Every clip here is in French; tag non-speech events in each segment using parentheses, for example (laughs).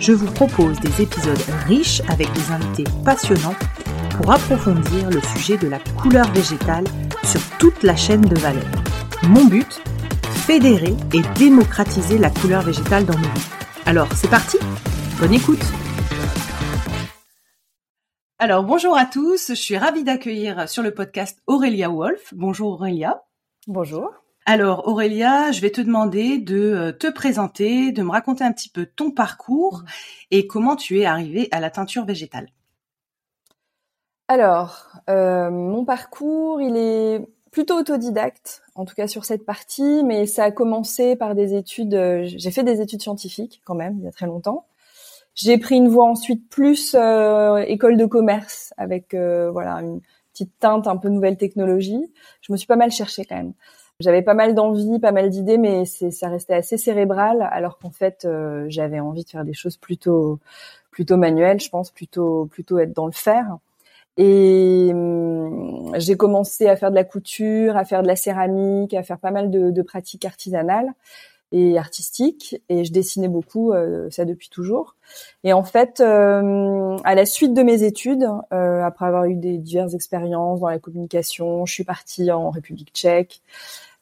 je vous propose des épisodes riches avec des invités passionnants pour approfondir le sujet de la couleur végétale sur toute la chaîne de valeur. Mon but Fédérer et démocratiser la couleur végétale dans nos vies. Alors, c'est parti Bonne écoute alors bonjour à tous, je suis ravie d'accueillir sur le podcast Aurélia Wolf. Bonjour Aurélia. Bonjour. Alors Aurélia, je vais te demander de euh, te présenter, de me raconter un petit peu ton parcours et comment tu es arrivée à la teinture végétale. Alors, euh, mon parcours, il est plutôt autodidacte, en tout cas sur cette partie, mais ça a commencé par des études. Euh, j'ai fait des études scientifiques quand même il y a très longtemps. J'ai pris une voie ensuite plus école de commerce avec voilà une petite teinte un peu nouvelle technologie. Je me suis pas mal cherchée quand même. J'avais pas mal d'envie, pas mal d'idées, mais ça restait assez cérébral, alors qu'en fait, euh, j'avais envie de faire des choses plutôt, plutôt manuelles, je pense, plutôt, plutôt être dans le fer. Et hum, j'ai commencé à faire de la couture, à faire de la céramique, à faire pas mal de, de pratiques artisanales et artistiques. Et je dessinais beaucoup, euh, ça depuis toujours. Et en fait, euh, à la suite de mes études, après avoir eu des diverses expériences dans la communication, je suis partie en République tchèque.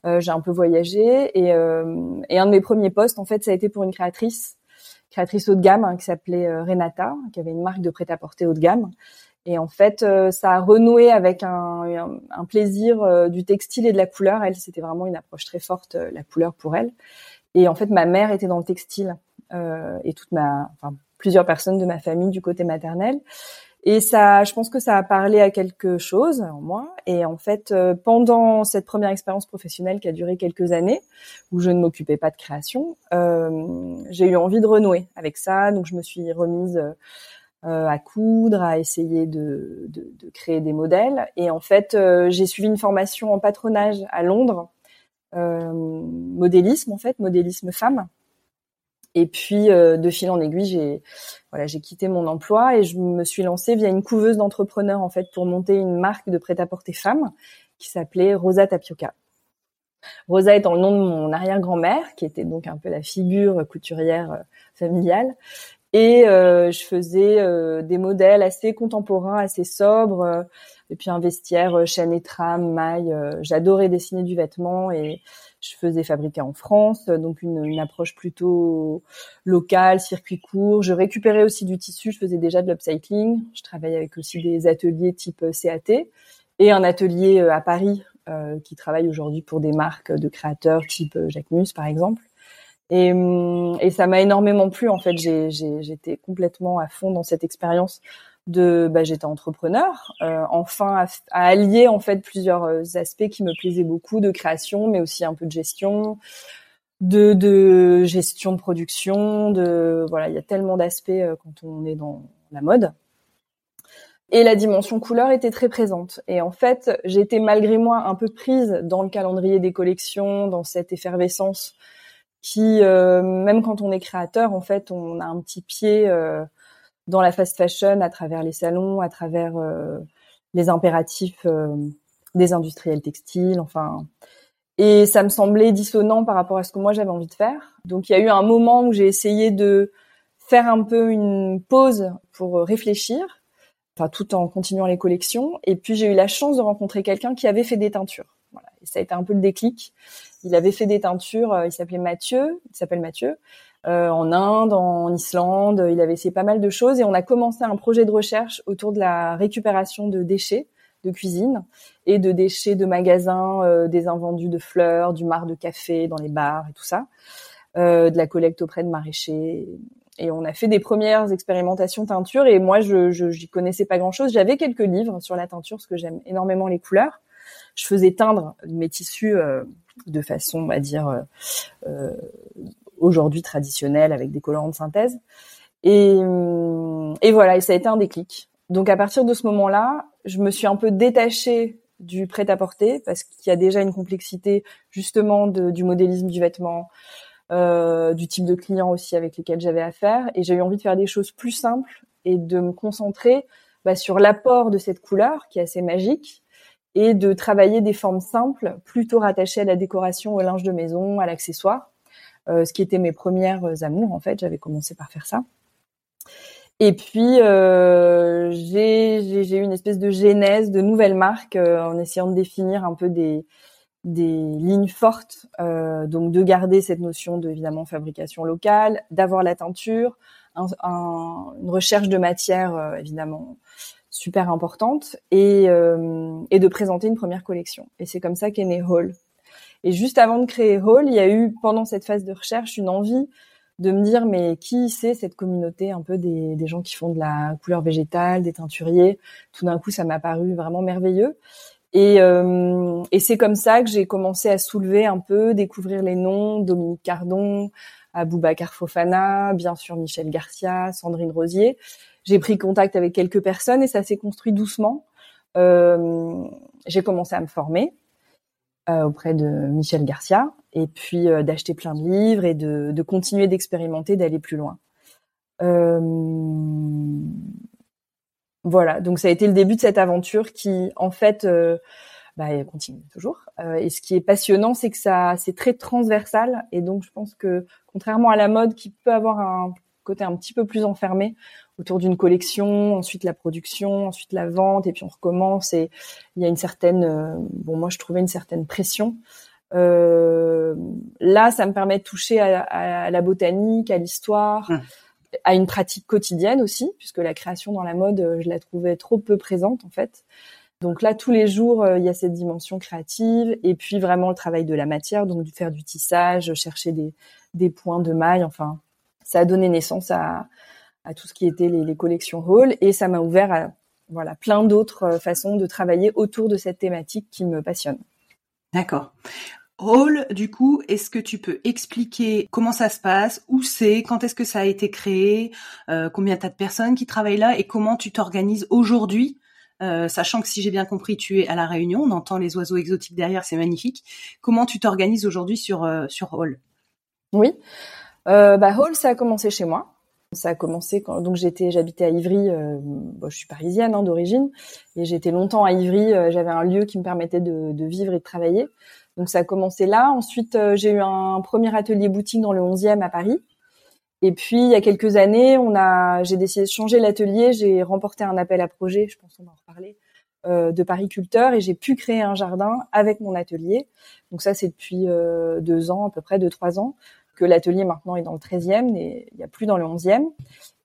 Euh, j'ai un peu voyagé et, euh, et un de mes premiers postes, en fait, ça a été pour une créatrice, créatrice haut de gamme hein, qui s'appelait euh, Renata, qui avait une marque de prêt-à-porter haut de gamme. Et en fait, ça a renoué avec un, plaisir du textile et de la couleur. Elle, c'était vraiment une approche très forte, la couleur pour elle. Et en fait, ma mère était dans le textile et toute ma, plusieurs personnes de ma famille du côté maternel. Et ça, je pense que ça a parlé à quelque chose en moi. Et en fait, euh, pendant cette première expérience professionnelle qui a duré quelques années, où je ne m'occupais pas de création, euh, j'ai eu envie de renouer avec ça. Donc, je me suis remise euh, à coudre, à essayer de, créer des modèles. Et en fait, j'ai suivi une formation en patronage à Londres, modélisme en fait, modélisme femme. Et puis euh, de fil en aiguille, j'ai voilà, j'ai quitté mon emploi et je me suis lancée via une couveuse d'entrepreneurs en fait pour monter une marque de prêt-à-porter femme qui s'appelait Rosa Tapioca. Rosa étant le nom de mon arrière-grand-mère, qui était donc un peu la figure couturière euh, familiale. Et euh, je faisais des modèles assez contemporains, assez sobres, et puis un vestiaire chaîne et trame, maille. J'adorais dessiner du vêtement et je faisais fabriquer en France, donc une, approche plutôt locale, circuit court. Je récupérais aussi du tissu, je faisais déjà de l'upcycling. Je travaillais avec aussi des ateliers type CAT et un atelier euh, à Paris euh, qui travaille aujourd'hui pour des marques de créateurs type euh, Jacques Mus par exemple. Et, hum, et ça m'a énormément plu en fait. J'étais complètement à fond dans cette expérience de bah, j'étais entrepreneur euh, enfin à, allier en fait plusieurs euh, aspects qui me plaisaient beaucoup de création mais aussi un peu de gestion de, de gestion de production de voilà il y a tellement d'aspects euh, quand on est dans la mode. Et la dimension couleur était très présente. Et en fait j'étais malgré moi un peu prise dans le calendrier des collections dans cette effervescence qui même quand on est créateur en fait on a un petit pied dans la fast fashion à travers les salons, à travers euh, les impératifs euh, des industriels textiles, enfin. Et ça me semblait dissonant par rapport à ce que moi j'avais envie de faire. Donc il y a eu un moment où j'ai essayé de faire un peu une pause pour réfléchir, enfin tout en continuant les collections. Et puis j'ai eu la chance de rencontrer quelqu'un qui avait fait des teintures. Et ça a été un peu le déclic. Il avait fait des teintures. Euh, il s'appelait Mathieu. Il s'appelle Mathieu. Euh, en Inde, en Islande. Il avait essayé pas mal de choses et on a commencé un projet de recherche autour de la récupération de déchets de cuisine et de déchets de magasins, des invendus de fleurs, du marc de café dans les bars et tout ça, de la collecte auprès de maraîchers. Et on a fait des premières expérimentations teinture et moi je j'y connaissais pas grand chose. J'avais quelques livres sur la teinture parce que j'aime énormément les couleurs. Je faisais teindre mes tissus de façon, on va dire, euh, aujourd'hui traditionnelle avec des colorants de synthèse. Et, euh, et voilà, et ça a été un déclic. Donc à partir de ce moment-là, je me suis un peu détachée du prêt-à-porter parce qu'il y a déjà une complexité justement du modélisme du vêtement, euh, du type de clients aussi avec lesquels j'avais affaire. Et j'ai eu envie de faire des choses plus simples et de me concentrer bah, sur l'apport de cette couleur qui est assez magique et de travailler des formes simples, plutôt rattachées à la décoration, au linge de maison, à l'accessoire, ce qui était mes premières amours en fait. J'avais commencé par faire ça. Et puis euh, j'ai eu une espèce de genèse de nouvelles marques euh, en essayant de définir un peu des lignes fortes, euh, donc de garder cette notion de évidemment fabrication locale, d'avoir la teinture, un, un, une recherche de matière euh, évidemment super importante et, euh, et de présenter une première collection. Et c'est comme ça qu'est né Hall. Et juste avant de créer Hall, il y a eu pendant cette phase de recherche une envie de me dire mais qui c'est cette communauté un peu des, des gens qui font de la couleur végétale, des teinturiers? Tout d'un coup, ça m'a paru vraiment merveilleux. Et, euh, et c'est comme ça que j'ai commencé à soulever un peu, découvrir les noms, Dominique Cardon, Aboubacar Fofana, bien sûr Michel Garcia, Sandrine Rosier. J'ai pris contact avec quelques personnes et ça s'est construit doucement. Euh, j'ai commencé à me former auprès de Michel Garcia et puis euh, d'acheter plein de livres et de, continuer d'expérimenter, d'aller plus loin. Euh, voilà, donc ça a été le début de cette aventure qui, en fait, euh, bah, continue toujours. Euh, et ce qui est passionnant, c'est que ça, c'est très transversal. Et donc, je pense que contrairement à la mode, qui peut avoir un côté un petit peu plus enfermé autour d'une collection, ensuite la production, ensuite la vente, et puis on recommence. Et il y a une certaine, euh, bon, moi je trouvais une certaine pression. Euh, là, ça me permet de toucher à, à la botanique, à l'histoire. Mmh à une pratique quotidienne aussi, puisque la création dans la mode, euh, je la trouvais trop peu présente en fait. Donc là, tous les jours, euh, il y a cette dimension créative et puis vraiment le travail de la matière, donc de faire du tissage, chercher des, des points de maille. Enfin, ça a donné naissance à, à tout ce qui était les, les collections Hall et ça m'a ouvert à voilà plein d'autres euh, façons de travailler autour de cette thématique qui me passionne. D'accord. Hall, du coup, est-ce que tu peux expliquer comment ça se passe, où c'est, quand est-ce que ça a été créé, euh, combien t'as de personnes qui travaillent là? Et comment tu t'organises aujourd'hui, euh, sachant que si j'ai bien compris, tu es à la Réunion, on entend les oiseaux exotiques derrière, c'est magnifique. Comment tu t'organises aujourd'hui sur euh, sur Hall? Oui, bah Hall, ça a commencé chez moi. Ça a commencé quand donc j'étais, j'habitais à Ivry. je suis parisienne hein, d'origine et j'étais longtemps à Ivry. J'avais un lieu qui me permettait de, vivre et de travailler. Donc ça a commencé là. Ensuite, euh, j'ai eu un premier atelier boutique dans le 11e à Paris. Et puis il y a quelques années, on a, j'ai décidé de changer l'atelier. J'ai remporté un appel à projet, je pense qu'on va en reparler, euh, de Paris Culteur, et j'ai pu créer un jardin avec mon atelier. Donc ça, c'est depuis euh, deux ans, à peu près deux trois ans, que l'atelier maintenant est dans le 13e, et il n'y a plus dans le 11e.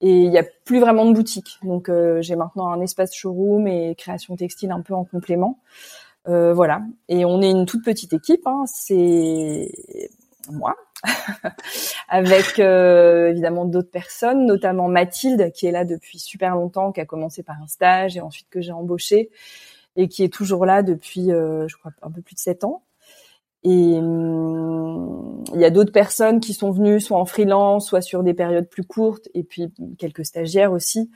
Et il n'y a plus vraiment de boutique. Donc j'ai maintenant un espace showroom et création textile un peu en complément. Euh, voilà. Et on est une toute petite équipe. Hein. C'est moi, (laughs) avec euh, évidemment d'autres personnes, notamment Mathilde qui est là depuis super longtemps, qui a commencé par un stage et ensuite que j'ai embauché et qui est toujours là depuis, euh, je crois, un peu plus de sept ans. Et hum, il y a d'autres personnes qui sont venues soit en freelance, soit sur des périodes plus courtes, et puis quelques stagiaires aussi.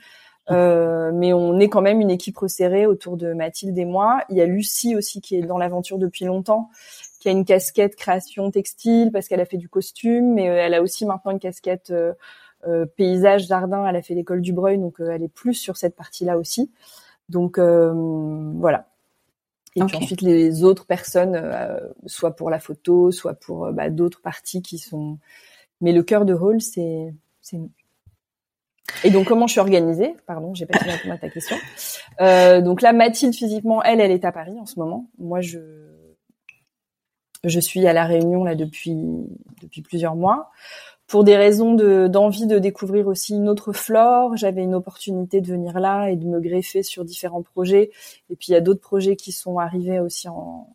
Euh, mais on est quand même une équipe resserrée autour de Mathilde et moi. Il y a Lucie aussi qui est dans l'aventure depuis longtemps, qui a une casquette création textile parce qu'elle a fait du costume, mais euh, elle a aussi maintenant une casquette euh, euh paysage jardin. Elle a fait l'école du Breuil, donc elle est plus sur cette partie-là aussi. Donc voilà. Et puis ensuite les autres personnes, soit pour la photo, soit pour bah, d'autres parties qui sont. Mais le cœur de Hall, c'est c'est nous. Et donc comment je suis organisée? Pardon, j'ai pas répondre à ta question. Euh, donc là, Mathilde physiquement, elle, elle est à Paris en ce moment. Moi, je Je suis à la Réunion là depuis depuis plusieurs mois pour des raisons d'envie de découvrir aussi une autre flore. J'avais une opportunité de venir là et de me greffer sur différents projets. Et puis il y a d'autres projets qui sont arrivés aussi en,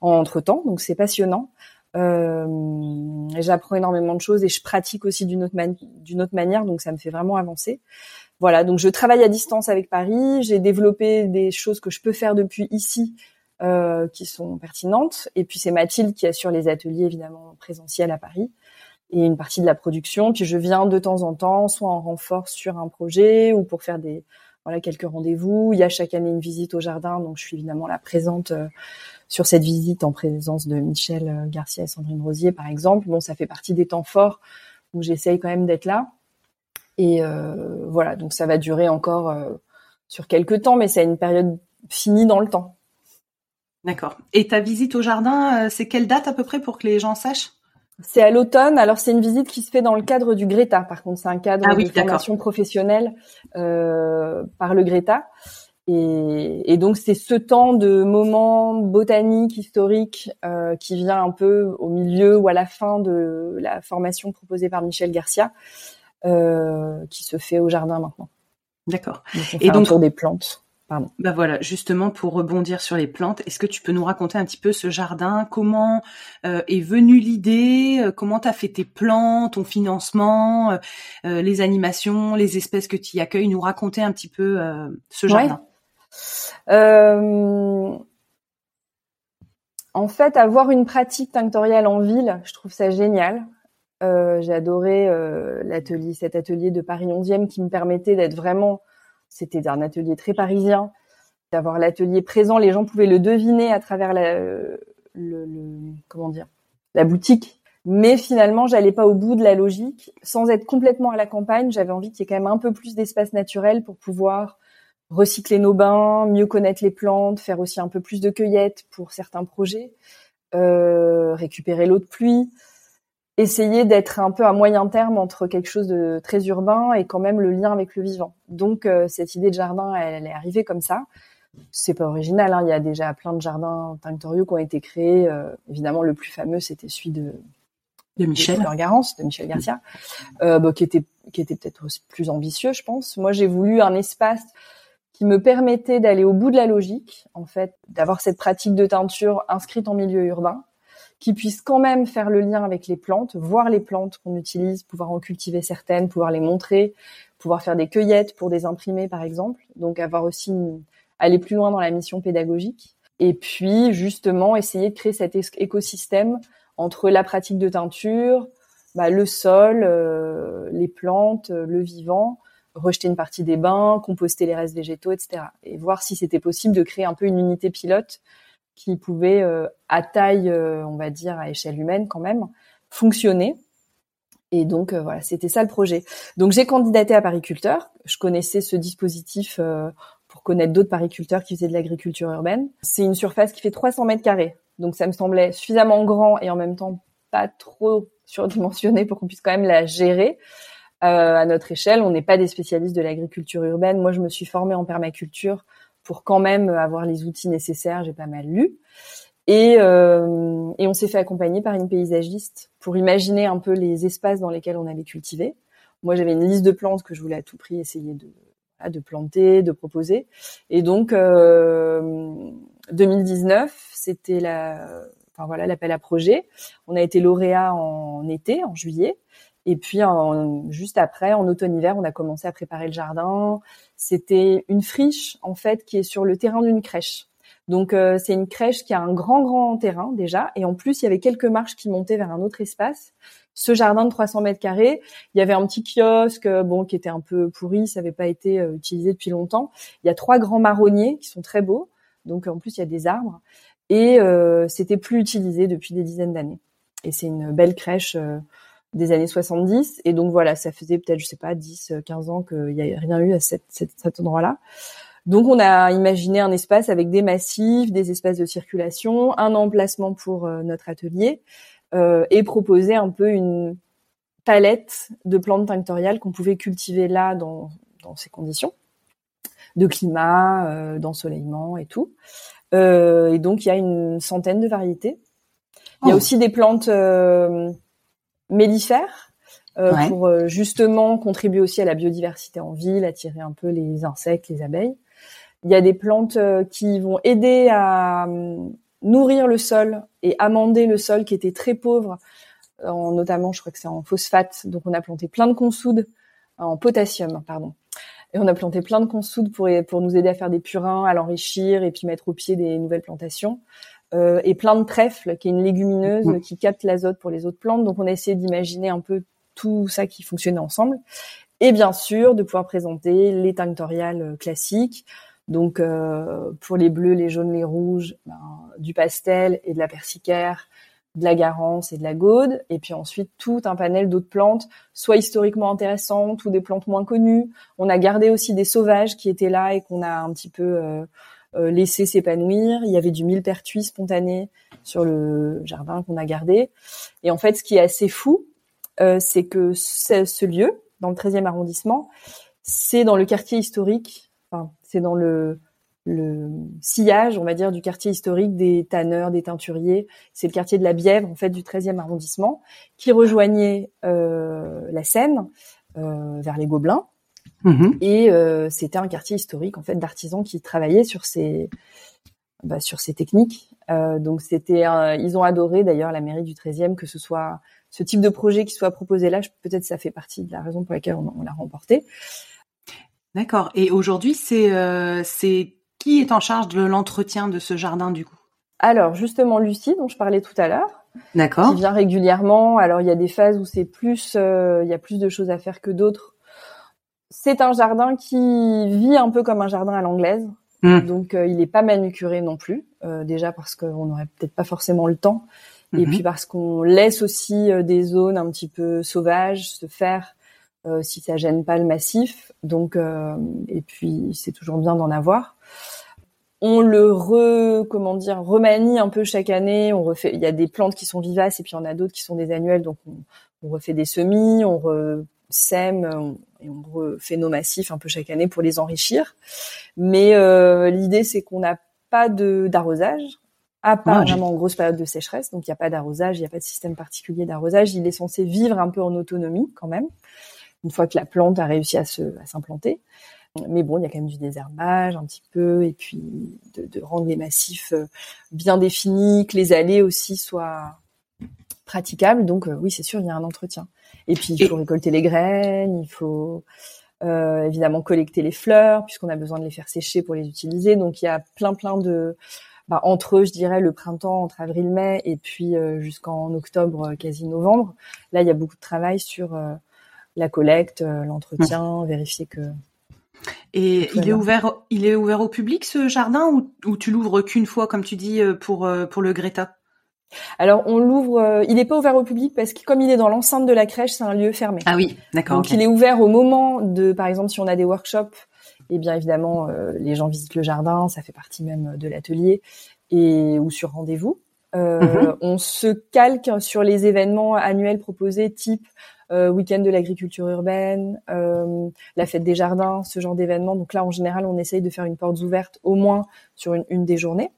en entre temps, donc c'est passionnant. Euh, J'apprends énormément de choses et je pratique aussi d'une autre, d'une autre manière, donc ça me fait vraiment avancer. Voilà, donc je travaille à distance avec Paris. J'ai développé des choses que je peux faire depuis ici euh, qui sont pertinentes. Et puis c'est Mathilde qui assure les ateliers évidemment présentiels à Paris et une partie de la production. Puis je viens de temps en temps, soit en renfort sur un projet ou pour faire des voilà quelques rendez-vous. Il y a chaque année une visite au jardin, donc je suis évidemment la présente euh, sur cette visite en présence de Michel euh, Garcia et Sandrine Rosier par exemple. Bon, ça fait partie des temps forts où j'essaye quand même d'être là. Et euh, voilà, donc ça va durer encore euh, sur quelques temps, mais c'est une période finie dans le temps. D'accord. Et ta visite au jardin, c'est quelle date à peu près pour que les gens sachent? C'est à l'automne. Alors c'est une visite qui se fait dans le cadre du Greta. Par contre, c'est un cadre ah de formation professionnelle euh, par le Greta. Et, et donc c'est ce temps de moment botanique, historique, euh, qui vient un peu au milieu ou à la fin de la formation proposée par Michel Garcia, euh, qui se fait au jardin maintenant. D'accord. Et donc pour des plantes. Pardon. Bah voilà, justement pour rebondir sur les plantes, est-ce que tu peux nous raconter un petit peu ce jardin? Comment euh, est venue l'idée? Euh, Comment t'as fait tes plants, ton financement, euh, les animations, les espèces que tu y accueilles? Nous raconter un petit peu ce jardin. en fait, avoir une pratique tinctoriale en ville, je trouve ça génial. J'ai adoré l'atelier, cet atelier de Paris 11e qui me permettait d'être vraiment c'était un atelier très parisien, d'avoir l'atelier présent. Les gens pouvaient le deviner à travers la, le, comment dire, la boutique. Mais finalement, j'allais pas au bout de la logique. Sans être complètement à la campagne, j'avais envie qu'il y ait quand même un peu plus d'espace naturel pour pouvoir recycler nos bains, mieux connaître les plantes, faire aussi un peu plus de cueillette pour certains projets, euh, récupérer l'eau de pluie essayer d'être un peu à moyen terme entre quelque chose de très urbain et quand même le lien avec le vivant. Donc euh, cette idée de jardin, elle, est arrivée comme ça. C'est pas original, hein. il y a déjà plein de jardins tinctoriaux qui ont été créés. Euh, évidemment, le plus fameux, c'était celui de, de Michel de Garance, de Michel Garcia, euh, bah, qui était qui était peut-être plus ambitieux, je pense. Moi, j'ai voulu un espace qui me permettait d'aller au bout de la logique, en fait, d'avoir cette pratique de teinture inscrite en milieu urbain, qui puisse quand même faire le lien avec les plantes, voir les plantes qu'on utilise, pouvoir en cultiver certaines, pouvoir les montrer, pouvoir faire des cueillettes pour des imprimés par exemple. Donc avoir aussi aller plus loin dans la mission pédagogique. Et puis justement essayer de créer cet écosystème entre la pratique de teinture, bah, le sol, euh, les plantes, le vivant, rejeter une partie des bains, composter les restes végétaux, etc. Et voir si c'était possible de créer un peu une unité pilote qui pouvait, euh, à taille, euh, on va dire, à échelle humaine quand même, fonctionner. Et donc euh, voilà, c'était ça le projet. Donc j'ai candidaté à pariculteur. Je connaissais ce dispositif pour connaître d'autres pariculteurs qui faisaient de l'agriculture urbaine. C'est une surface qui fait 300 mètres carrés. Donc ça me semblait suffisamment grand et en même temps pas trop surdimensionné pour qu'on puisse quand même la gérer. Euh, à notre échelle, on n'est pas des spécialistes de l'agriculture urbaine. Moi, je me suis formée en permaculture pour quand même avoir les outils nécessaires. J'ai pas mal lu. Et, euh, et on s'est fait accompagner par une paysagiste pour imaginer un peu les espaces dans lesquels on allait cultiver. Moi, j'avais une liste de plantes que je voulais à tout prix essayer de, de planter, de proposer. Et donc, euh, 2019, c'était la, enfin voilà, l'appel à projet. On a été lauréat en été, en juillet. Et puis en, juste après, en automne-hiver, on a commencé à préparer le jardin. C'était une friche en fait qui est sur le terrain d'une crèche. Donc euh, c'est une crèche qui a un grand grand terrain déjà, et en plus il y avait quelques marches qui montaient vers un autre espace. Ce jardin de 300 mètres carrés, il y avait un petit kiosque, euh, bon qui était un peu pourri, ça n'avait pas été euh, utilisé depuis longtemps. Il y a trois grands marronniers qui sont très beaux, donc en plus il y a des arbres, et c'était plus utilisé depuis des dizaines d'années. Et c'est une belle crèche des années 70. Et donc voilà, ça faisait peut-être, je sais pas, 10, 15 ans qu'il n'y a rien eu à cet, cet, endroit-là. Donc on a imaginé un espace avec des massifs, des espaces de circulation, un emplacement pour euh, notre atelier euh, et proposer un peu une palette de plantes tinctoriales qu'on pouvait cultiver là dans, dans ces conditions de climat, euh, d'ensoleillement et tout. Euh, et donc il y a une centaine de variétés Il y a Oh. aussi des plantes euh, mellifères euh, Ouais. pour euh, justement contribuer aussi à la biodiversité en ville, attirer un peu les insectes, les abeilles. Il y a des plantes euh, qui vont aider à hum, nourrir le sol et amender le sol qui était très pauvre, en, notamment je crois que c'est en phosphate. Donc on a planté plein de consoudes en potassium, pardon. Et on a planté plein de consoudes pour, pour nous aider à faire des purins, à l'enrichir et puis mettre au pied des nouvelles plantations. Euh, et plein de trèfle, qui est une légumineuse Mhm. qui capte l'azote pour les autres plantes. Donc on a essayé d'imaginer un peu tout ça qui fonctionnait ensemble. Et bien sûr, de pouvoir présenter les tinctoriales euh, classiques. Donc euh, pour les bleus, les jaunes, les rouges, ben, du pastel et de la persicaire, de la garance et de la gaude. Et puis ensuite tout un panel d'autres plantes, soit historiquement intéressantes ou des plantes moins connues. On a gardé aussi des sauvages qui étaient là et qu'on a un petit peu euh, euh, laissé s'épanouir. Il y avait du millepertuis spontané sur le jardin qu'on a gardé. Et en fait, ce qui est assez fou, euh, c'est que ce, ce lieu, dans le 13e arrondissement, c'est dans le quartier historique, enfin, c'est dans le, sillage, on va dire, du quartier historique des tanneurs, des teinturiers. C'est le quartier de la Bièvre, en fait, du 13e arrondissement, qui rejoignait euh, la Seine vers les Gobelins. Mhm. Et euh, c'était un quartier historique, en fait, d'artisans qui travaillaient sur ces, bah, sur ces techniques. Euh, donc c'était, un- ils ont adoré d'ailleurs la mairie du 13e que ce soit ce type de projet qui soit proposé là. je- Peut-être ça fait partie de la raison pour laquelle on, on l'a remporté. D'accord. Et aujourd'hui, c'est euh, c'est qui est en charge de l'entretien de ce jardin du coup? Alors justement Lucie, dont je parlais tout à l'heure, D'accord. qui vient régulièrement. Alors il y a des phases où c'est plus, il y a plus de choses à faire que d'autres. C'est un jardin qui vit un peu comme un jardin à l'anglaise. Mm. Donc euh, il n'est pas manucuré non plus, euh, déjà parce qu'on n'aurait peut-être pas forcément le temps, et Mhm. puis parce qu'on laisse aussi euh, des zones un petit peu sauvages se faire si ça gêne pas le massif. Donc et puis c'est toujours bien d'en avoir. On le re, comment dire, remanie un peu chaque année. On refait, il y a des plantes qui sont vivaces et puis il y en a d'autres qui sont des annuelles. Donc on, on refait des semis, on sème on, et on refait nos massifs un peu chaque année pour les enrichir. Mais euh, l'idée c'est qu'on n'a pas de d'arrosage, à part vraiment en grosse période de sécheresse. Donc il n'y a pas d'arrosage, il n'y a pas de système particulier d'arrosage. Il est censé vivre un peu en autonomie quand même, une fois que la plante a réussi à s'implanter. Mais bon, il y a quand même du désherbage un petit peu, et puis de, de rendre les massifs euh, bien définis, que les allées aussi soient praticables. Donc euh, oui, c'est sûr, il y a un entretien. Et puis il faut récolter les graines, il faut euh, évidemment collecter les fleurs, puisqu'on a besoin de les faire sécher pour les utiliser. Donc il y a plein plein de bah, entre eux, je dirais le printemps, entre avril-mai, et puis euh, jusqu'en octobre, quasi novembre. Là, il y a beaucoup de travail sur euh, la collecte, l'entretien, vérifier que Et il est ouvert, il est ouvert au public ce jardin ou, ou tu l'ouvres qu'une fois, comme tu dis, pour pour le Greta? Alors on l'ouvre, euh, il n'est pas ouvert au public parce que comme il est dans l'enceinte de la crèche, c'est un lieu fermé. Ah oui, d'accord. Donc il est ouvert au moment de, par exemple, si on a des workshops, et bien évidemment euh, les gens visitent le jardin, ça fait partie même de l'atelier et ou sur rendez-vous. Euh, Mhm. On se calque sur les événements annuels proposés, type euh, week-end de l'agriculture urbaine, euh, la fête des jardins, ce genre d'événements. Donc là, en général, on essaye de faire une porte ouverte au moins sur une, une des journées.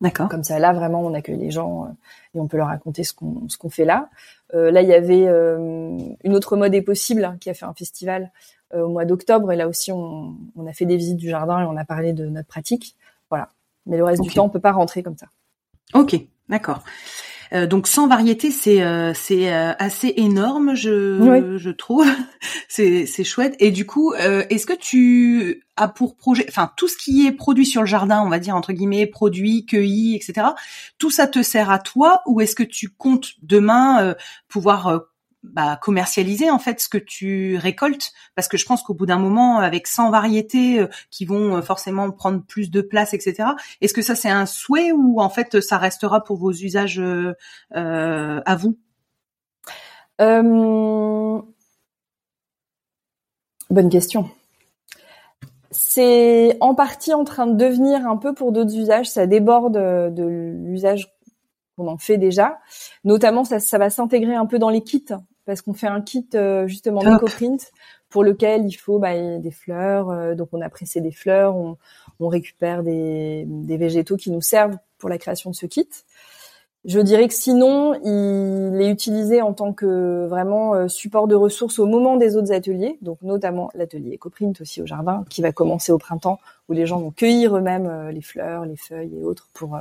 D'accord. Comme ça, là, vraiment, on accueille les gens euh, et on peut leur raconter ce qu'on ce qu'on fait là. Euh, là, il y avait euh, une autre mode est possible hein, qui a fait un festival euh, au mois d'octobre et là aussi, on, on a fait des visites du jardin et on a parlé de notre pratique. Voilà. Mais le reste du temps, on peut pas rentrer comme ça. Ok, d'accord. Euh, donc sans variété, c'est euh, c'est euh, assez énorme, je Oui. je trouve. (laughs) c'est c'est chouette. Et du coup, euh, est-ce que tu as pour projet, enfin tout ce qui est produit sur le jardin, on va dire entre guillemets produit, cueilli, etc. Tout ça te sert à toi ou est-ce que tu comptes demain euh, pouvoir euh, bah, commercialiser en fait ce que tu récoltes parce que je pense qu'au bout d'un moment avec 100 variétés euh, qui vont euh, forcément prendre plus de place etc est-ce que ça c'est un souhait ou en fait ça restera pour vos usages euh, à vous? Bonne question. C'est en partie en train de devenir un peu pour d'autres usages. Ça déborde de l'usage qu'on en fait déjà. Notamment, ça va s'intégrer un peu dans les kits parce qu'on fait un kit euh, justement Top. Print pour lequel il faut bah, des fleurs. euh, donc, on a pressé des fleurs, on, on récupère des, des végétaux qui nous servent pour la création de ce kit. Je dirais que sinon, il est utilisé en tant que vraiment euh, support de ressources au moment des autres ateliers, donc notamment l'atelier EcoPrint aussi au jardin, qui va commencer au printemps, où les gens vont cueillir eux-mêmes les fleurs, les feuilles et autres pour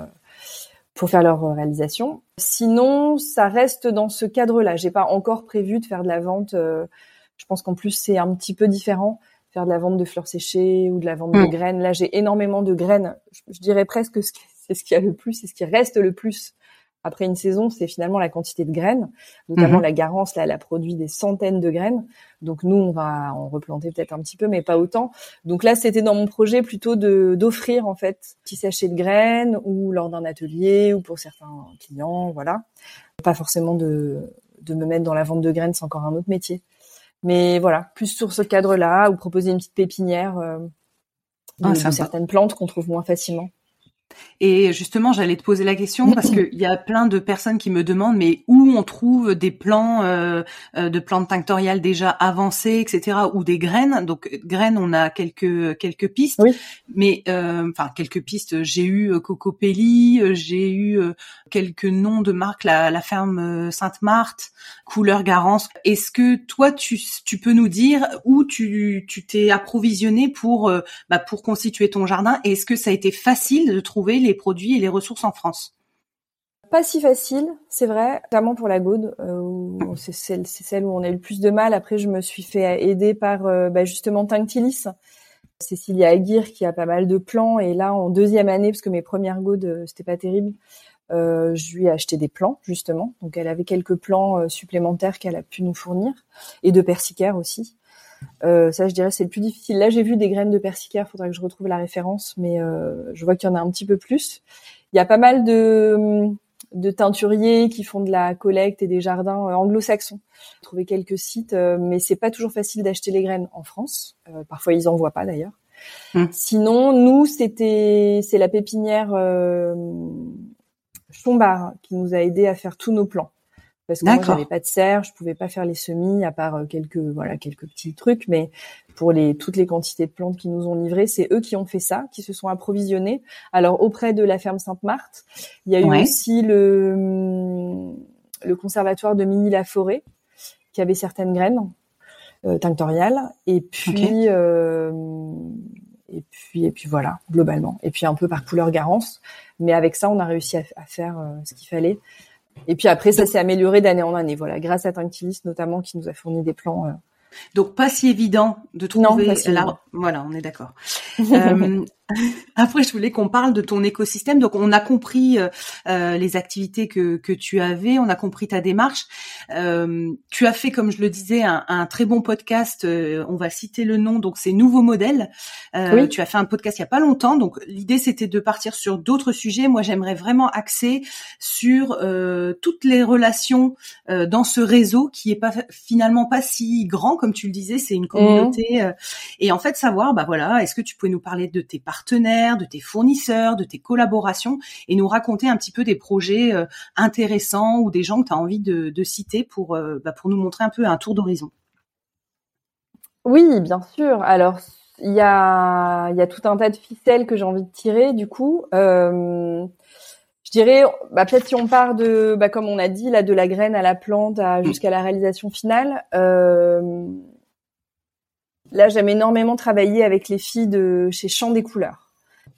pour faire leur réalisation. Sinon, ça reste dans ce cadre-là. J'ai pas encore prévu de faire de la vente. je pense qu'en plus c'est un petit peu différent faire de la vente de fleurs séchées ou de la vente de mm. graines. Là, j'ai énormément de graines. Je, je dirais presque que (laughs) c'est ce qui a le plus, c'est ce qui reste le plus après une saison, c'est finalement la quantité de graines. Notamment mhm. la Garance, là, elle a produit des centaines de graines. Donc nous, on va en replanter peut-être un petit peu, mais pas autant. Donc là, c'était dans mon projet plutôt de d'offrir en fait petit sachet de graines ou lors d'un atelier ou pour certains clients, voilà. Pas forcément de de me mettre dans la vente de graines, c'est encore un autre métier. Mais voilà, plus sur ce cadre-là, ou proposer une petite pépinière euh, de ah, certaines plantes qu'on trouve moins facilement. Et justement, j'allais te poser la question parce qu'il y a plein de personnes qui me demandent mais où on trouve des plants euh, euh, de plantes tinctoriales déjà avancées, etc. ou des graines. Donc graines, on a quelques quelques pistes, mais euh, enfin quelques pistes. J'ai eu Cocopelli, j'ai eu quelques noms de marques, la, la ferme Sainte-Marthe, Couleur Garance. Est-ce que toi, tu, tu peux nous dire où tu tu t'es approvisionné pour bah, pour constituer ton jardin? Est-ce que ça a été facile de trouver les produits et les ressources en France pas si facile, c'est vrai, notamment pour la Gaude, euh, c'est celle, où on a eu le plus de mal. Après, je me suis fait aider par euh, bah, justement Tinctilis, Cécilia Aguirre qui a pas mal de plants. Et là, en deuxième année, parce que mes premières Gaudes, euh, c'était pas terrible, je lui ai acheté des plants justement. Donc, elle avait quelques plants supplémentaires qu'elle a pu nous fournir et de persicaire aussi. Euh, ça, je dirais, c'est le plus difficile. Là, j'ai vu des graines de persicaire. Faudrait que je retrouve la référence, mais euh, je vois qu'il y en a un petit peu plus. Il y a pas mal de, de teinturiers qui font de la collecte et des jardins euh, anglo-saxons. J'ai trouvé quelques sites, mais c'est pas toujours facile d'acheter les graines en France. parfois, ils en voient pas d'ailleurs. Hum. Sinon, nous, c'était, c'est la pépinière euh, Chombard qui nous a aidé à faire tous nos plans parce que moi j'avais pas de serre, je pouvais pas faire les semis à part euh, quelques voilà quelques petits trucs, mais pour les toutes les quantités de plantes qu'ils nous ont livrées, c'est eux qui ont fait ça, qui se sont approvisionnés. Alors auprès de la ferme Sainte-Marthe, il y a eu aussi le le conservatoire de Mini-la-Forêt qui avait certaines graines euh, tinctoriales. Et puis euh, et puis et puis voilà globalement. Et puis un peu par couleur garance. Mais avec ça on a réussi à, faire euh, ce qu'il fallait et puis après, ça s'est amélioré d'année en année, voilà, grâce à Tinctilis notamment qui nous a fourni des plans. Euh. Donc pas si évident de trouver. Non, voilà, on est d'accord. Euh, (laughs) après, je voulais qu'on parle de ton écosystème. Donc, on a compris euh, euh, les activités que, que tu avais, on a compris ta démarche. Euh, tu as fait, comme je le disais, un, un très bon podcast. Euh, on va citer le nom. Donc, c'est Nouveau Modèle. Oui. Tu as fait un podcast il y a pas longtemps. Donc, l'idée c'était de partir sur d'autres sujets. Moi, j'aimerais vraiment axer sur toutes les relations dans ce réseau qui est pas finalement pas si grand comme tu le disais. C'est une communauté. Mmh. et en fait, savoir, bah voilà, est-ce que tu nous parler de tes partenaires de tes fournisseurs, de tes collaborations et nous raconter un petit peu des projets euh, intéressants ou des gens que tu as envie de, citer pour, euh, bah, pour nous montrer un peu un tour d'horizon. Oui, bien sûr. Alors, il y a, y a tout un tas de ficelles que j'ai envie de tirer, du coup. Euh, je dirais, bah, peut-être si on part de, bah, comme on a dit, là, de la graine à la plante jusqu'à la réalisation finale. Là, j'aime énormément travailler avec les filles de chez Champ des Couleurs,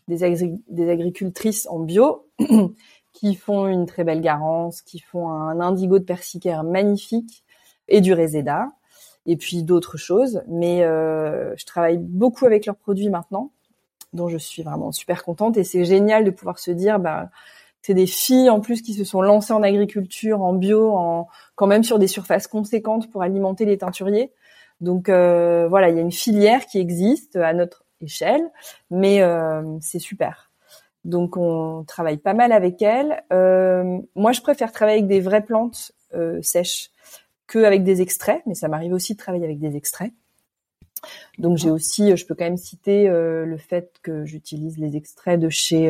des, agricultrices en bio (clears throat) qui font une très belle garance, qui font un indigo de persicaire magnifique et du réséda, et puis d'autres choses. Mais euh, je travaille beaucoup avec leurs produits maintenant, dont je suis vraiment super contente. Et c'est génial de pouvoir se dire, bah, c'est des filles en plus qui se sont lancées en agriculture, en bio, en quand même sur des surfaces conséquentes pour alimenter les teinturiers. Donc euh, voilà, il y a une filière qui existe à notre échelle, mais euh, c'est super. Donc on travaille pas mal avec elles. Euh, moi, je préfère travailler avec des vraies plantes sèches que avec des extraits, mais ça m'arrive aussi de travailler avec des extraits. Donc j'ai aussi, je peux quand même citer le fait que j'utilise les extraits de chez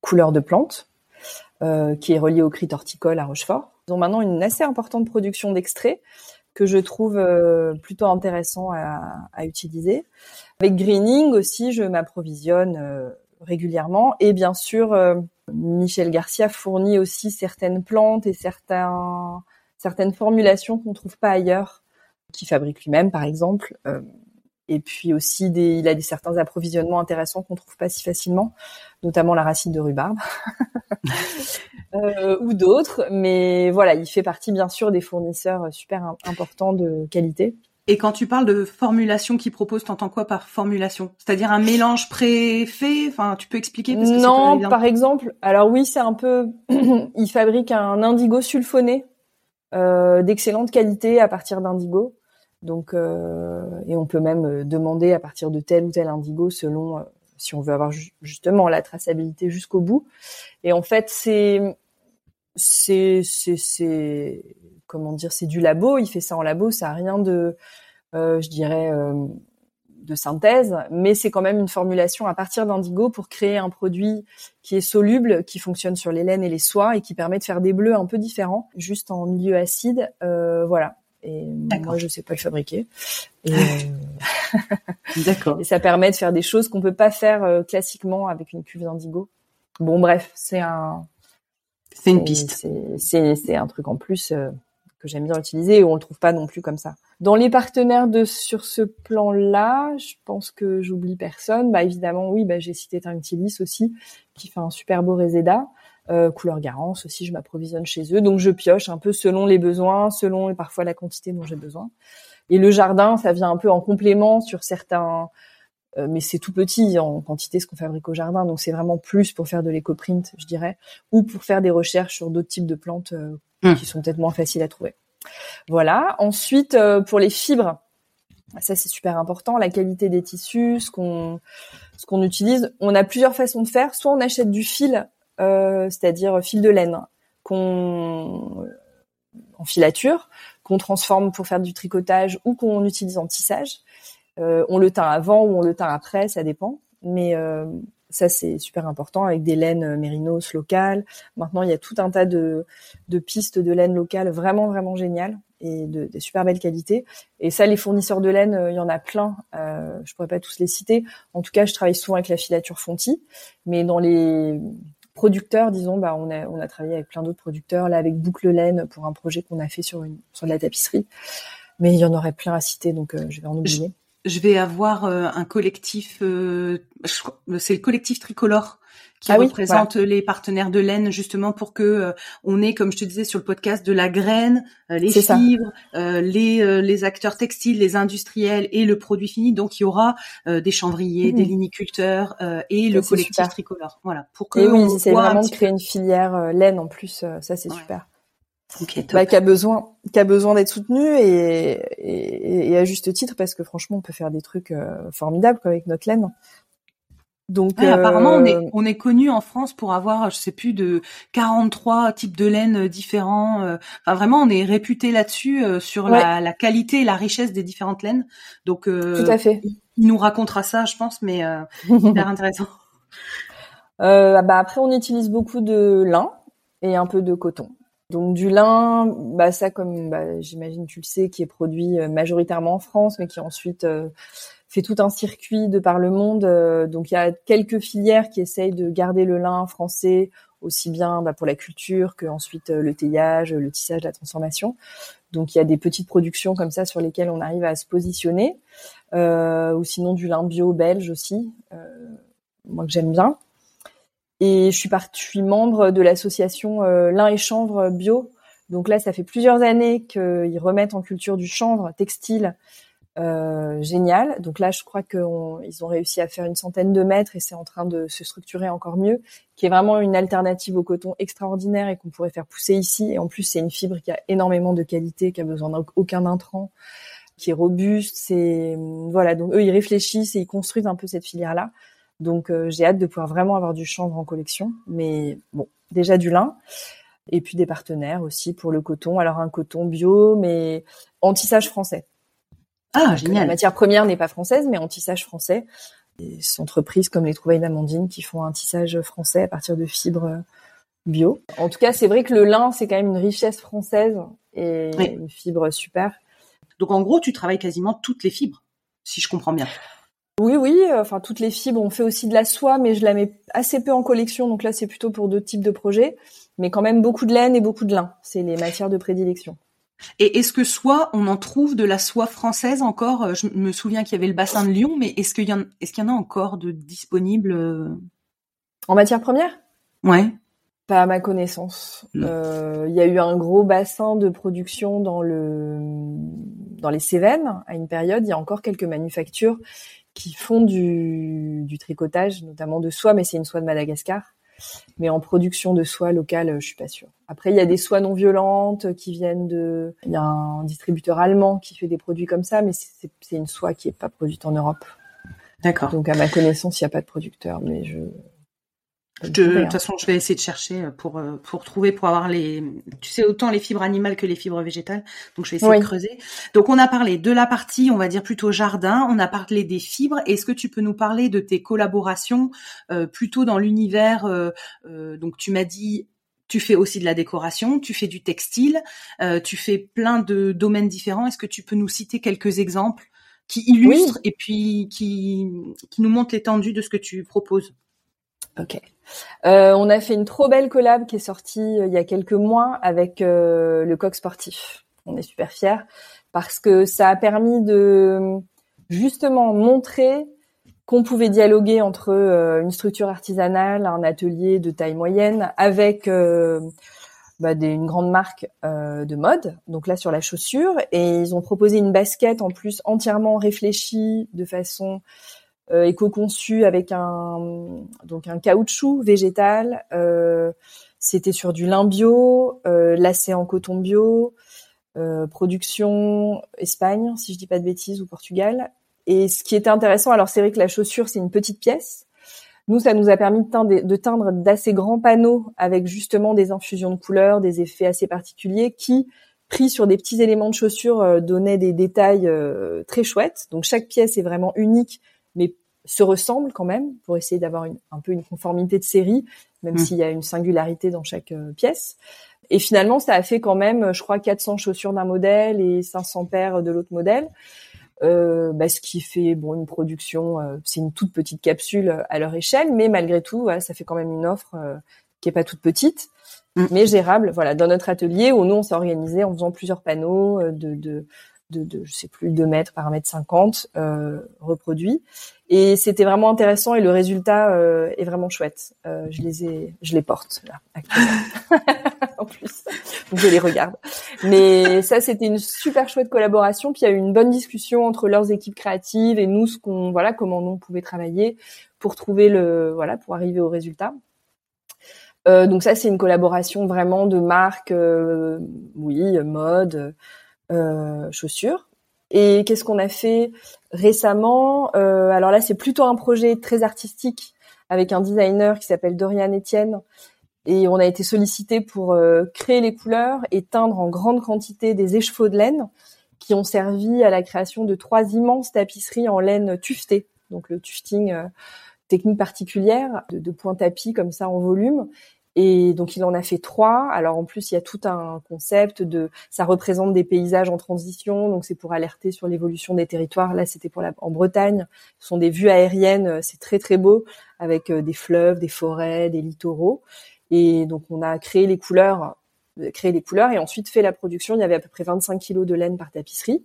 Couleur de plantes, qui est relié au crit horticole à Rochefort. Ils ont maintenant une assez importante production d'extraits que je trouve euh, plutôt intéressant à, à, utiliser. Avec Greening aussi, je m'approvisionne euh, régulièrement et bien sûr, euh, Michel Garcia fournit aussi certaines plantes et certains, certaines formulations qu'on trouve pas ailleurs, qu'il fabrique lui-même par exemple. Et puis aussi, des, il a des certains approvisionnements intéressants qu'on trouve pas si facilement, notamment la racine de rhubarbe (laughs) euh, ou d'autres. Mais voilà, il fait partie bien sûr des fournisseurs super importants de qualité. Et quand tu parles de formulation qu'il propose, t'entends quoi par formulation? C'est-à-dire un mélange préfait Enfin, tu peux expliquer parce que Non, par exemple, alors oui, c'est un peu. (clears throat) il fabrique un indigo sulfoné euh, d'excellente qualité à partir d'indigo. Donc, euh, et on peut même euh, demander à partir de tel ou tel indigo selon euh, si on veut avoir justement la traçabilité jusqu'au bout. Et en fait, c'est c'est c'est comment dire, c'est du labo. Il fait ça en labo. Ça a rien de, je dirais, de synthèse, mais c'est quand même une formulation à partir d'indigo pour créer un produit qui est soluble, qui fonctionne sur les laines et les soies et qui permet de faire des bleus un peu différents, juste en milieu acide. voilà. Et moi, je sais pas le fabriquer. Et, euh, (laughs) (laughs) D'accord. et ça permet de faire des choses qu'on peut pas faire euh, classiquement avec une cuve d'indigo. Bon, bref, c'est un. C'est une piste. C'est un truc en plus euh, que j'aime bien utiliser et on le trouve pas non plus comme ça. Dans les partenaires de sur ce plan-là, je pense que j'oublie personne. Bah évidemment, oui, bah j'ai cité Tinctilis aussi, qui fait un super beau Reseda. Euh, couleur Garance aussi, je m'approvisionne chez eux. Donc je pioche un peu selon les besoins, selon parfois la quantité dont j'ai besoin. Et le jardin, ça vient un peu en complément sur certains, euh, mais c'est tout petit en quantité ce qu'on fabrique au jardin, donc c'est vraiment plus pour faire de l'éco-print, je dirais, ou pour faire des recherches sur d'autres types de plantes euh, mmh. qui sont peut-être moins faciles à trouver. Voilà. Ensuite, pour les fibres, ça c'est super important, la qualité des tissus, ce qu'on ce qu'on utilise. On a plusieurs façons de faire. Soit on achète du fil c'est-à-dire fil de laine qu'on en filature, qu'on transforme pour faire du tricotage ou qu'on utilise en tissage. Euh, on le teint avant ou on le teint après, ça dépend. Mais euh, ça, c'est super important avec des laines mérinos locales. Maintenant, il y a tout un tas de, pistes de laine locale vraiment, vraiment géniales et de, de, super belles qualités. Et ça, les fournisseurs de laine, il y en a plein. Euh, je pourrais pas tous les citer. En tout cas, je travaille souvent avec la filature Fonti. Mais dans les producteurs, disons, bah, on a, on a travaillé avec plein d'autres producteurs, là, avec Boucle Laine pour un projet qu'on a fait sur une, sur de la tapisserie. Mais il y en aurait plein à citer, donc euh, je vais en oublier. Je, vais avoir euh, un collectif, euh, c'est le collectif Tricolore qui ah représente les partenaires de laine justement pour que euh, on ait, comme je te disais sur le podcast, de la graine, euh, les fibres, euh, les les acteurs textiles, les industriels et le produit fini. Donc il y aura des chanvriers, des mmh. liniculteurs et le collectif tricolore. Voilà pour que. Et oui, c'est vraiment de créer une filière laine en plus. ça c'est super. Okay, bah, qui a besoin, qui a besoin d'être soutenu et, et, et, à juste titre parce que franchement on peut faire des trucs formidables quoi, avec notre laine. Donc apparemment on est euh, on est connu en France pour avoir je sais plus de 43 types de laine différents. Euh, enfin vraiment on est réputé là-dessus euh, sur la, la, qualité et la richesse des différentes laines. Donc tout à fait. Il nous racontera ça je pense mais hyper (laughs) intéressant. bah après on utilise beaucoup de lin et un peu de coton. Donc du lin, bah ça comme bah, j'imagine tu le sais, qui est produit majoritairement en France, mais qui ensuite fait tout un circuit de par le monde. Euh, donc il y a quelques filières qui essayent de garder le lin français aussi bien bah, pour la culture que ensuite euh, le teillage, le tissage, la transformation. Donc il y a des petites productions comme ça sur lesquelles on arrive à se positionner, euh, ou sinon du lin bio belge aussi, euh, moi que j'aime bien. Et je suis, je suis membre de l'association euh, lin et chanvre bio. Donc là, ça fait plusieurs années qu'ils remettent en culture du chanvre textile euh, génial. Donc là, je crois qu'ils ont réussi à faire une centaine de mètres et c'est en train de se structurer encore mieux, qui est vraiment une alternative au coton extraordinaire et qu'on pourrait faire pousser ici. Et en plus, c'est une fibre qui a énormément de qualité, qui a besoin d'aucun intrant, qui est robuste. C'est voilà. Donc eux, ils réfléchissent et ils construisent un peu cette filière-là. Donc euh, j'ai hâte de pouvoir vraiment avoir du chanvre en collection. Mais bon, déjà du lin et puis des partenaires aussi pour le coton. Alors un coton bio, mais en tissage français. Ah, génial. La matière première n'est pas française, mais en tissage français. Des entreprises comme les Trouvailles d'Amandine qui font un tissage français à partir de fibres bio. En tout cas, c'est vrai que le lin, c'est quand même une richesse française et une fibre super. Donc en gros, tu travailles quasiment toutes les fibres, si je comprends bien. Oui, oui. Enfin, toutes les fibres. On fait aussi de la soie, mais je la mets assez peu en collection. Donc là, c'est plutôt pour deux types de projets. Mais quand même beaucoup de laine et beaucoup de lin. C'est les matières de prédilection. Et est-ce que soie, on en trouve de la soie française encore Je me souviens qu'il y avait le bassin de Lyon, mais est-ce qu'il y en, est-ce qu'il y en a encore de disponibles En matière première? Ouais. Pas à ma connaissance. Euh, il y a eu un gros bassin de production dans le dans les Cévennes à une période. Il y a encore quelques manufactures qui font du, du tricotage, notamment de soie, mais c'est une soie de Madagascar. Mais en production de soie locale, je suis pas sûre. Après, il y a des soies non violentes qui viennent de. Il y a un distributeur allemand qui fait des produits comme ça, mais c'est une soie qui est pas produite en Europe. D'accord. Donc à ma connaissance, il n'y a pas de producteur, mais je de toute façon, je vais essayer de chercher pour euh, pour trouver pour avoir les tu sais autant les fibres animales que les fibres végétales. Donc je vais essayer de creuser. Donc on a parlé de la partie, on va dire plutôt jardin, on a parlé des fibres. Est-ce que tu peux nous parler de tes collaborations euh, plutôt dans l'univers euh, donc tu m'as dit tu fais aussi de la décoration, tu fais du textile, tu fais plein de domaines différents. Est-ce que tu peux nous citer quelques exemples qui illustrent et puis qui qui nous montrent l'étendue de ce que tu proposes? Ok. Euh, on a fait une trop belle collab qui est sortie euh, il y a quelques mois avec euh, le coq sportif. On est super fiers parce que ça a permis de justement montrer qu'on pouvait dialoguer entre une structure artisanale, un atelier de taille moyenne, avec bah, une grande marque de mode. Donc là sur la chaussure, et ils ont proposé une basket en plus entièrement réfléchie de façon éco-conçu avec un donc un caoutchouc végétal. Euh, c'était sur du lin bio, euh, lacé en coton bio, euh, production Espagne, si je dis pas de bêtises, ou Portugal. Et ce qui était intéressant, alors c'est vrai que la chaussure c'est une petite pièce. Nous, ça nous a permis de teindre d'assez grands panneaux avec justement des infusions de couleurs, des effets assez particuliers qui, pris sur des petits éléments de chaussure, donnaient des détails très chouettes. Donc chaque pièce est vraiment unique, mais se ressemblent quand même pour essayer d'avoir un peu une conformité de série, même mm. s'il y a une singularité dans chaque euh, pièce. Et finalement, ça a fait quand même, je crois, 400 chaussures d'un modèle et 500 paires de l'autre modèle. Euh, bah, ce qui fait bon une production, euh, c'est une toute petite capsule à leur échelle, mais malgré tout, ça fait quand même une offre euh, qui est pas toute petite, mm. mais gérable. Voilà, dans notre atelier où nous on s'est organisé en faisant plusieurs panneaux de, de de, de, sais plus 2 mètres par mètre 50 euh, reproduits et c'était vraiment intéressant et le résultat euh, est vraiment chouette. Euh, je les ai je les porte là (laughs) en plus je les regarde. Mais ça c'était une super chouette collaboration. Puis il y a eu une bonne discussion entre leurs équipes créatives et nous ce qu'on voilà comment on pouvait travailler pour trouver le voilà pour arriver au résultat. Euh, donc ça, c'est une collaboration vraiment de marques, oui, mode, chaussures. Et qu'est-ce qu'on a fait récemment euh, Alors là, c'est plutôt un projet très artistique avec un designer qui s'appelle Dorian Etienne. Et on a été sollicité pour euh, créer les couleurs et teindre en grande quantité des écheveaux de laine qui ont servi à la création de trois immenses tapisseries en laine tuftée. Donc le tufting, technique particulière de, de point tapis comme ça en volume et donc il en a fait trois. Alors en plus il y a tout un concept de, ça représente des paysages en transition, donc c'est pour alerter sur l'évolution des territoires. Là c'était pour la, en Bretagne, ce sont des vues aériennes, c'est très très beau avec euh, des fleuves, des forêts, des littoraux. Et donc on a créé les couleurs, euh, créé les couleurs et ensuite fait la production. Il y avait à peu près 25 kilos de laine par tapisserie.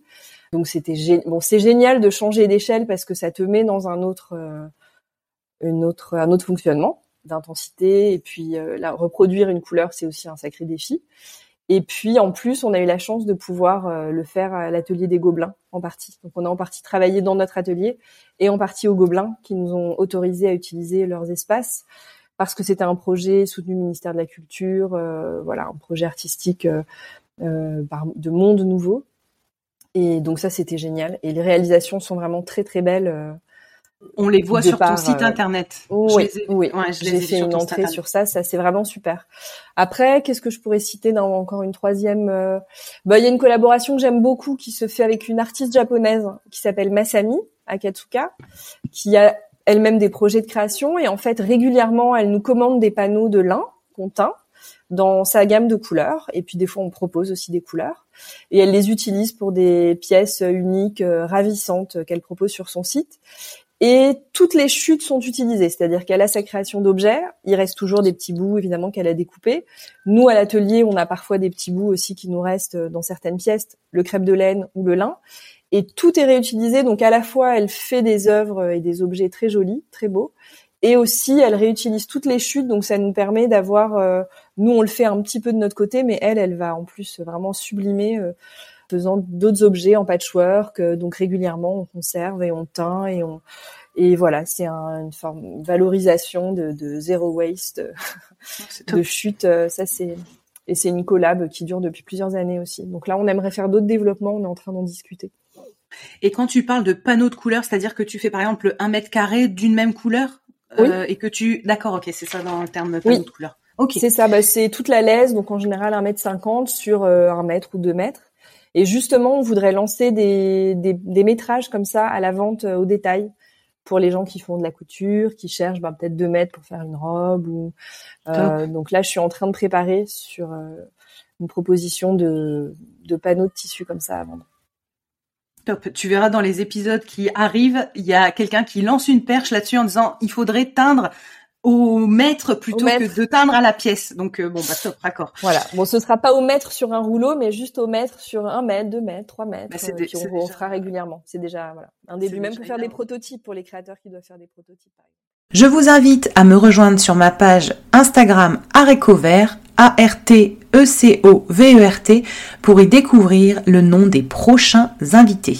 Donc c'était bon, c'est génial de changer d'échelle parce que ça te met dans un autre, euh, une autre, un autre fonctionnement d'intensité et puis euh, là, reproduire une couleur c'est aussi un sacré défi. Et puis en plus, on a eu la chance de pouvoir euh, le faire à l'atelier des Gobelins en partie. Donc on a en partie travaillé dans notre atelier et en partie aux Gobelins qui nous ont autorisé à utiliser leurs espaces parce que c'était un projet soutenu ministère de la Culture, euh, voilà, un projet artistique de monde nouveau. Et donc ça, c'était génial. Et les réalisations sont vraiment très très belles. On les voit sur ton site euh, internet. Oui, oui. j'ai fait une entrée sur ça. Ça, c'est vraiment super. Après, qu'est-ce que je pourrais citer dans encore une troisième euh, Bah, il y a une collaboration que j'aime beaucoup qui se fait avec une artiste japonaise qui s'appelle Masami Akatsuka, qui a elle-même des projets de création et en fait régulièrement, elle nous commande des panneaux de lin qu'on teint dans sa gamme de couleurs et puis des fois on propose aussi des couleurs et elle les utilise pour des pièces uniques euh, ravissantes qu'elle propose sur son site Et toutes les chutes sont utilisées, c'est-à-dire qu'elle a sa création d'objets, il reste toujours des petits bouts évidemment qu'elle a découpés. Nous à l'atelier, on a parfois des petits bouts aussi qui nous restent dans certaines pièces, le crêpe de laine ou le lin. Et tout est réutilisé, donc à la fois elle fait des œuvres et des objets très jolis, très beaux, et aussi elle réutilise toutes les chutes, donc ça nous permet d'avoir, euh, nous on le fait un petit peu de notre côté, mais elle, elle va en plus vraiment sublimer euh, faisant d'autres objets en patchwork. Euh, donc régulièrement, on conserve et on teint et on et voilà, c'est un, une forme valorisation de, de zéro waste, de chute. Euh, ça c'est et c'est une collab qui dure depuis plusieurs années aussi. Donc là, on aimerait faire d'autres développements. On est en train d'en discuter. Et quand tu parles de panneaux de couleurs, c'est-à-dire que tu fais par exemple un mètre carré d'une même couleur euh, et que tu, d'accord, ok, c'est ça dans le terme panneau de couleurs. Ok. C'est ça, bah, c'est toute la laisse, donc en général un mètre cinquante sur un mètre ou deux mètres. Et justement, on voudrait lancer des, des, métrages comme ça à la vente euh, au détail pour les gens qui font de la couture, qui cherchent ben, peut-être deux mètres pour faire une robe. Ou, euh, donc là, je suis en train de préparer sur euh, une proposition de, de panneaux de tissu comme ça à vendre. Top. Tu verras dans les épisodes qui arrivent, il y a quelqu'un qui lance une perche là-dessus en disant il faudrait teindre au mètre plutôt que de teindre à la pièce. Donc euh, bon, bah top, d'accord. Voilà. Bon, ce sera pas au mètre sur un rouleau, mais juste au mètre sur un mètre, deux mètres, trois mètres. Bah, euh, on, fera régulièrement. C'est déjà voilà un début, même pour faire des prototypes pour les créateurs qui doivent faire des prototypes. Je vous invite à me rejoindre sur ma page Instagram Arécovert, A-R-T-E-C-O-V-E-R-T, pour y découvrir le nom des prochains invités.